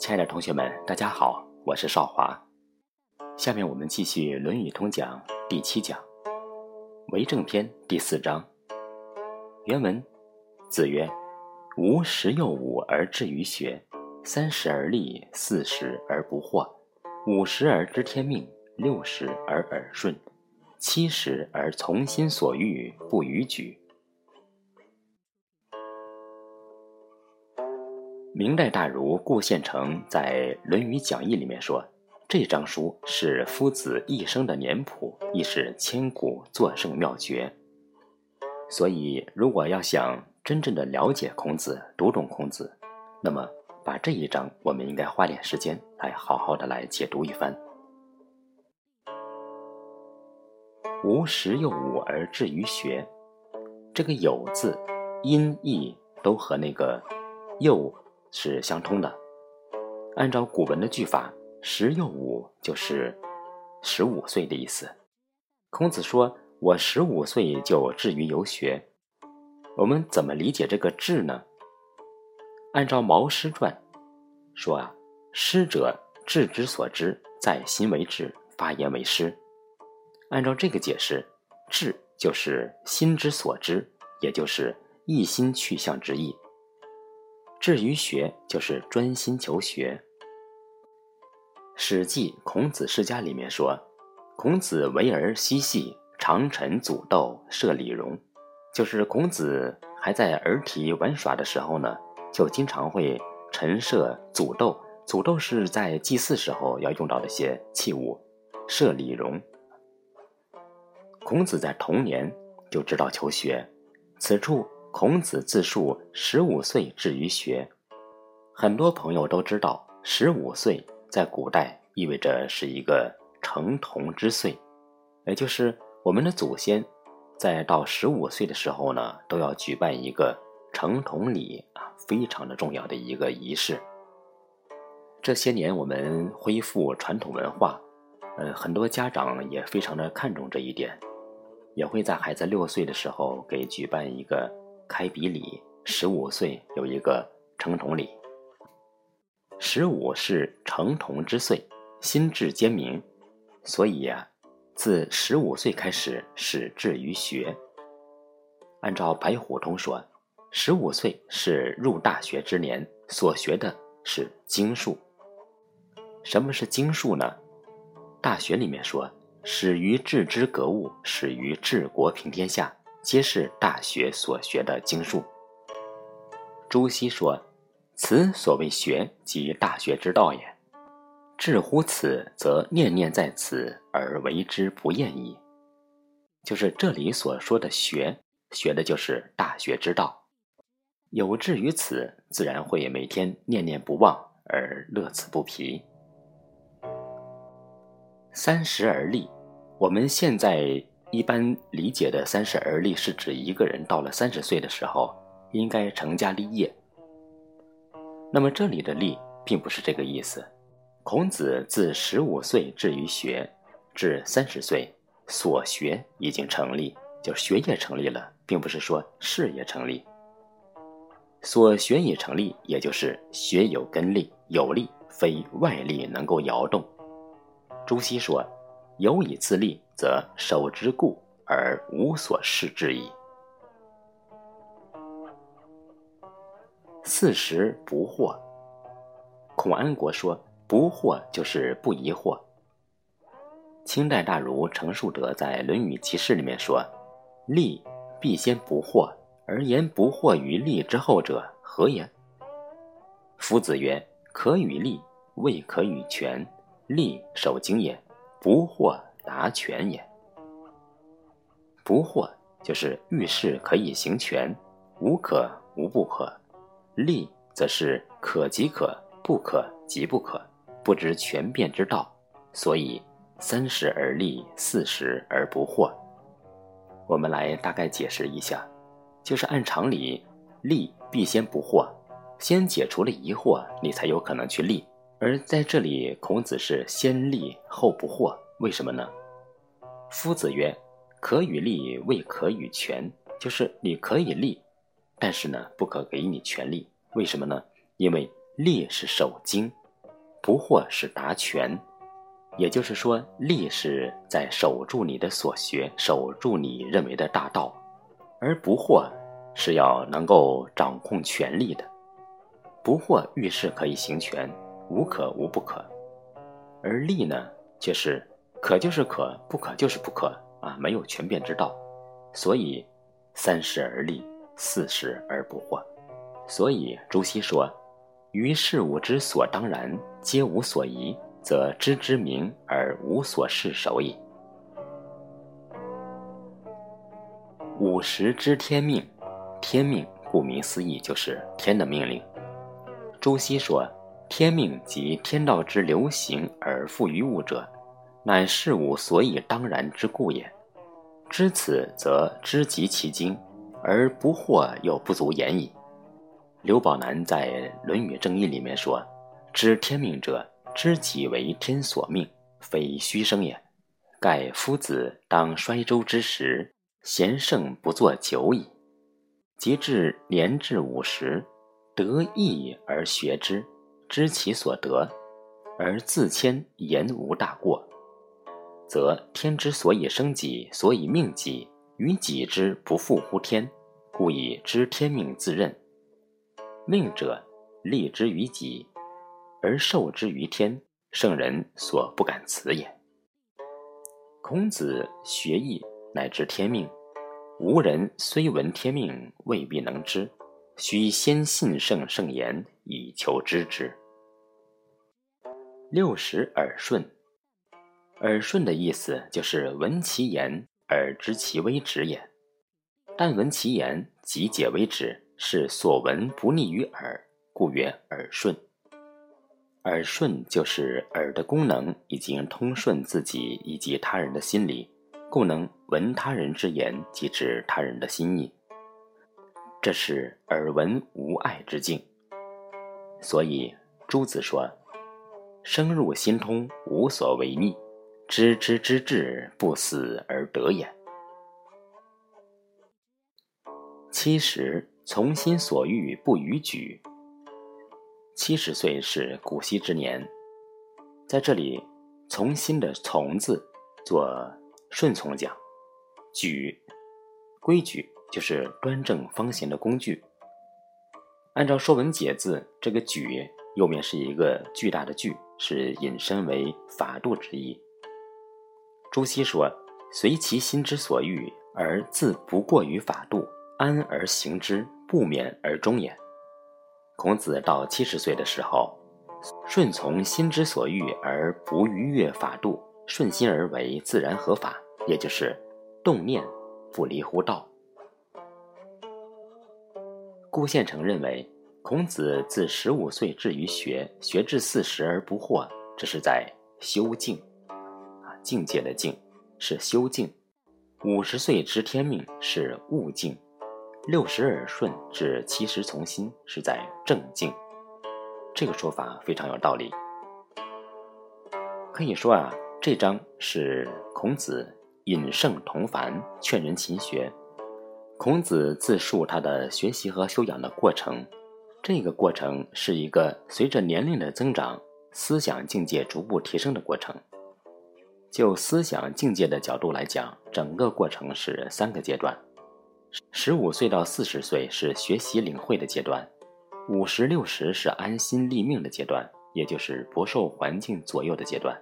亲爱的同学们，大家好，我是少华。下面我们继续《论语通讲》第七讲《为政篇》第四章。原文：子曰：“吾十有五而志于学，三十而立，四十而不惑，五十而知天命，六十而耳顺，七十而从心所欲不逾矩。”明代大儒顾宪成在《论语讲义》里面说，这张书是夫子一生的年谱，亦是千古作圣妙诀。所以，如果要想真正的了解孔子、读懂孔子，那么把这一章，我们应该花点时间来好好的来解读一番。吾十有五而志于学，这个“有”字，音译都和那个“又”。是相通的。按照古文的句法，“十有五”就是十五岁的意思。孔子说：“我十五岁就志于游学。”我们怎么理解这个“志”呢？按照《毛诗传》说啊，“师者，志之所知，在心为志，发言为师。”按照这个解释，“志”就是心之所知，也就是一心去向之意。至于学，就是专心求学。《史记·孔子世家》里面说：“孔子为儿嬉戏，常陈祖豆，设礼容。”就是孔子还在儿体玩耍的时候呢，就经常会陈设祖豆。祖豆是在祭祀时候要用到的一些器物，设礼容。孔子在童年就知道求学，此处。孔子自述十五岁至于学，很多朋友都知道，十五岁在古代意味着是一个成童之岁，也就是我们的祖先在到十五岁的时候呢，都要举办一个成童礼啊，非常的重要的一个仪式。这些年我们恢复传统文化，呃，很多家长也非常的看重这一点，也会在孩子六岁的时候给举办一个。开笔礼，十五岁有一个成童礼。十五是成童之岁，心智坚明，所以呀，自十五岁开始始志于学。按照白虎通说，十五岁是入大学之年，所学的是经术。什么是经术呢？大学里面说，始于治之格物，始于治国平天下。皆是大学所学的经术。朱熹说：“此所谓学，即大学之道也。至乎此，则念念在此而为之不厌矣。”就是这里所说的学，学的就是大学之道。有志于此，自然会每天念念不忘而乐此不疲。三十而立，我们现在。一般理解的“三十而立”是指一个人到了三十岁的时候，应该成家立业。那么这里的“立”并不是这个意思。孔子自十五岁至于学，至三十岁，所学已经成立，就学业成立了，并不是说事业成立。所学已成立，也就是学有根力，有力非外力能够摇动。朱熹说。有以自立，则守之固而无所事之矣。四十不惑。孔安国说：“不惑就是不疑惑。”清代大儒程树德在《论语集释》里面说：“利必先不惑，而言不惑于利之后者，何也？”夫子曰：“可与利，未可与权。利守经也。”不惑达权也。不惑就是遇事可以行权，无可无不可；立则是可即可，不可即不可，不知权变之道。所以三十而立，四十而不惑。我们来大概解释一下，就是按常理，立必先不惑，先解除了疑惑，你才有可能去立。而在这里，孔子是先立后不惑，为什么呢？夫子曰：“可与立，未可与权。”就是你可以立，但是呢，不可给你权利。为什么呢？因为立是守经，不惑是达权。也就是说，立是在守住你的所学，守住你认为的大道，而不惑是要能够掌控权力的。不惑遇事可以行权，无可无不可，而力呢，却是可就是可，不可就是不可啊，没有权变之道。所以，三十而立，四十而不惑。所以朱熹说：“于事物之所当然，皆无所疑。”则知之明而无所事守也。五十知天命，天命顾名思义就是天的命令。朱熹说：“天命即天道之流行而赋于物者，乃事物所以当然之故也。知此，则知极其精，而不惑又不足言矣。”刘宝南在《论语正义》里面说：“知天命者。”知己为天所命，非虚生也。盖夫子当衰周之时，贤圣不作久矣。及至年至五十，得意而学之，知其所得，而自谦言无大过，则天之所以生己，所以命己，于己之不复乎天，故以知天命自任。命者，立之于己。而受之于天，圣人所不敢辞也。孔子学艺乃知天命，吾人虽闻天命，未必能知，须先信圣圣言，以求知之。六十耳顺，耳顺的意思就是闻其言而知其微旨也。但闻其言即解为止，是所闻不逆于耳，故曰耳顺。耳顺就是耳的功能已经通顺自己以及他人的心理，故能闻他人之言，即知他人的心意。这是耳闻无碍之境。所以朱子说：“声入心通，无所为逆，知之之至，不死而得也。”七十从心所欲，不逾矩。七十岁是古稀之年，在这里，从心的“从”字做顺从讲，矩规矩就是端正方形的工具。按照《说文解字》，这个“矩”右面是一个巨大的“巨”，是引申为法度之意。朱熹说：“随其心之所欲，而自不过于法度，安而行之，不免而终也。”孔子到七十岁的时候，顺从心之所欲而不逾越法度，顺心而为，自然合法，也就是动念不离乎道。顾宪成认为，孔子自十五岁至于学，学至四十而不惑，这是在修静，境界的境是修境。五十岁知天命是悟境。六十耳顺至七十从心，是在正境。这个说法非常有道理。可以说啊，这章是孔子引圣同凡，劝人勤学。孔子自述他的学习和修养的过程，这个过程是一个随着年龄的增长，思想境界逐步提升的过程。就思想境界的角度来讲，整个过程是三个阶段。十五岁到四十岁是学习领会的阶段，五十六十是安心立命的阶段，也就是不受环境左右的阶段。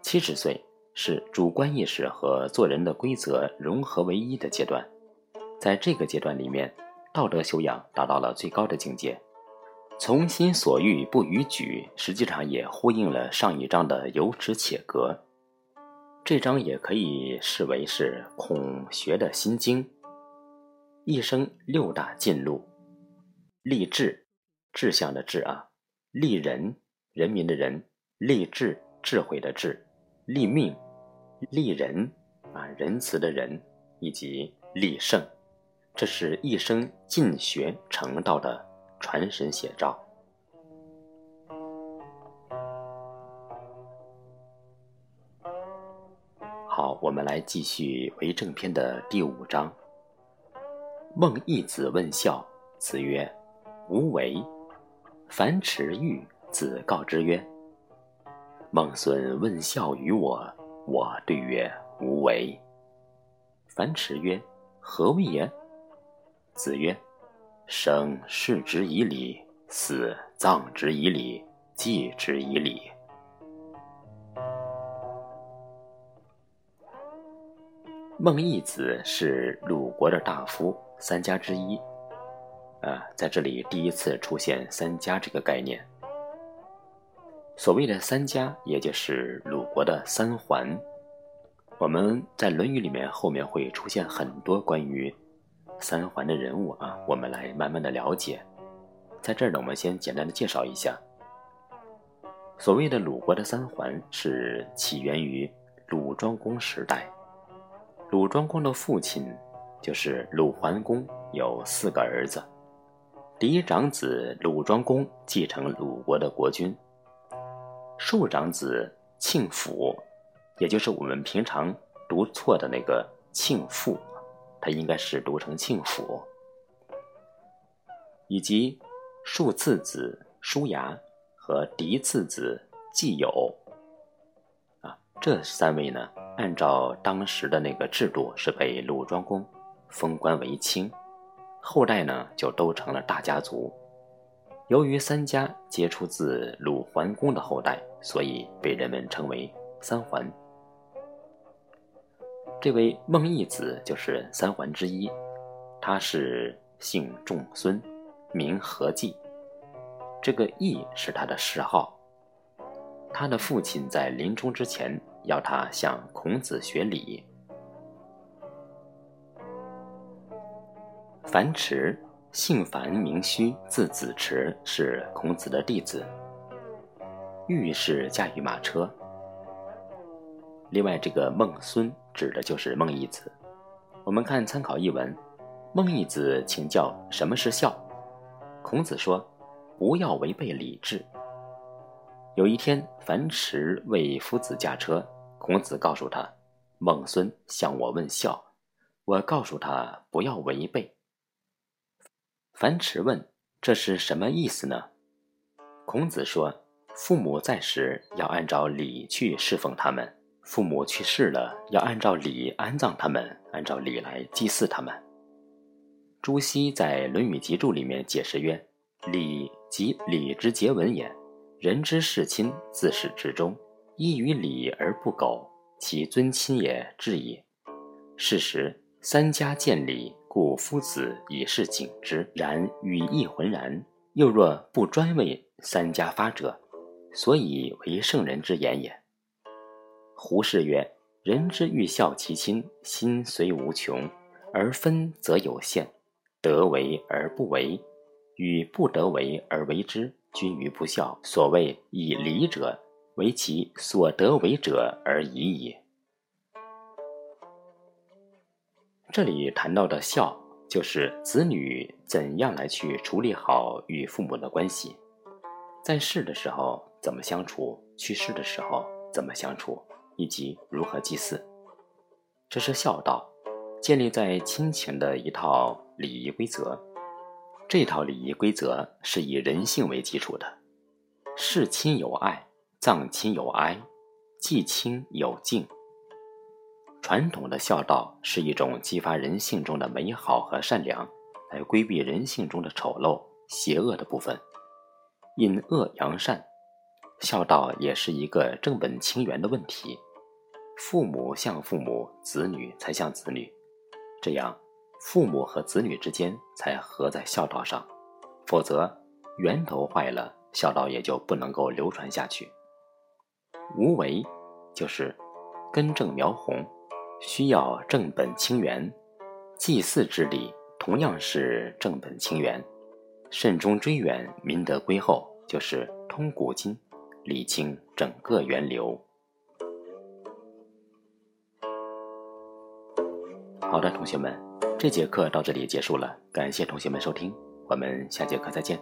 七十岁是主观意识和做人的规则融合为一的阶段。在这个阶段里面，道德修养达到了最高的境界。从心所欲不逾矩，实际上也呼应了上一章的有耻且格。这章也可以视为是孔学的心经。一生六大进路：立志，志向的志啊；立人，人民的人；立志，智慧的智；立命，立人啊，仁慈的人；以及立圣，这是一生进学成道的传神写照。我们来继续为正篇的第五章。孟义子问孝，子曰：“无为。”樊迟欲子告之曰：“孟孙问孝于我，我对曰：无为。樊迟曰：何谓也？子曰：生视之以礼，死葬之以礼，祭之以礼。孟义子是鲁国的大夫，三家之一。啊，在这里第一次出现“三家”这个概念。所谓的“三家”，也就是鲁国的三桓。我们在《论语》里面后面会出现很多关于三桓的人物啊，我们来慢慢的了解。在这儿呢，我们先简单的介绍一下。所谓的鲁国的三桓，是起源于鲁庄公时代。鲁庄公的父亲就是鲁桓公，有四个儿子。嫡长子鲁庄公继承鲁国的国君。庶长子庆府，也就是我们平常读错的那个庆父，他应该是读成庆府。以及庶次子叔牙和嫡次子季友。啊这三位呢，按照当时的那个制度，是被鲁庄公封官为卿，后代呢就都成了大家族。由于三家皆出自鲁桓公的后代，所以被人们称为三桓。这位孟义子就是三桓之一，他是姓仲孙，名何季，这个义是他的谥号。他的父亲在临终之前要他向孔子学礼。樊迟，姓樊，名须，字子迟，是孔子的弟子。御是驾驭马车。另外，这个孟孙指的就是孟义子。我们看参考译文，孟义子请教什么是孝，孔子说：“不要违背礼制。”有一天，樊迟为夫子驾车，孔子告诉他：“孟孙向我问孝，我告诉他不要违背。”樊迟问：“这是什么意思呢？”孔子说：“父母在时要按照礼去侍奉他们，父母去世了要按照礼安葬他们，按照礼来祭祀他们。”朱熹在《论语集注》里面解释曰：“礼即礼之节文也。”人之视亲，自始至终，依于礼而不苟，其尊亲也至也。是时，三家见礼，故夫子以是敬之。然语意浑然，又若不专为三家发者，所以为圣人之言也。胡适曰：“人之欲孝其亲，心虽无穷，而分则有限，得为而不为，与不得为而为之。”君于不孝，所谓以礼者，为其所得为者而已矣。这里谈到的孝，就是子女怎样来去处理好与父母的关系，在世的时候怎么相处，去世的时候怎么相处，以及如何祭祀，这是孝道，建立在亲情的一套礼仪规则。这套礼仪规则是以人性为基础的，事亲有爱，葬亲有哀，祭亲有敬。传统的孝道是一种激发人性中的美好和善良，来规避人性中的丑陋、邪恶的部分，引恶扬善。孝道也是一个正本清源的问题，父母像父母，子女才像子女，这样。父母和子女之间才合在孝道上，否则源头坏了，孝道也就不能够流传下去。无为就是根正苗红，需要正本清源。祭祀之礼同样是正本清源，慎终追远，民德归厚，就是通古今，理清整个源流。好的，同学们。这节课到这里结束了，感谢同学们收听，我们下节课再见。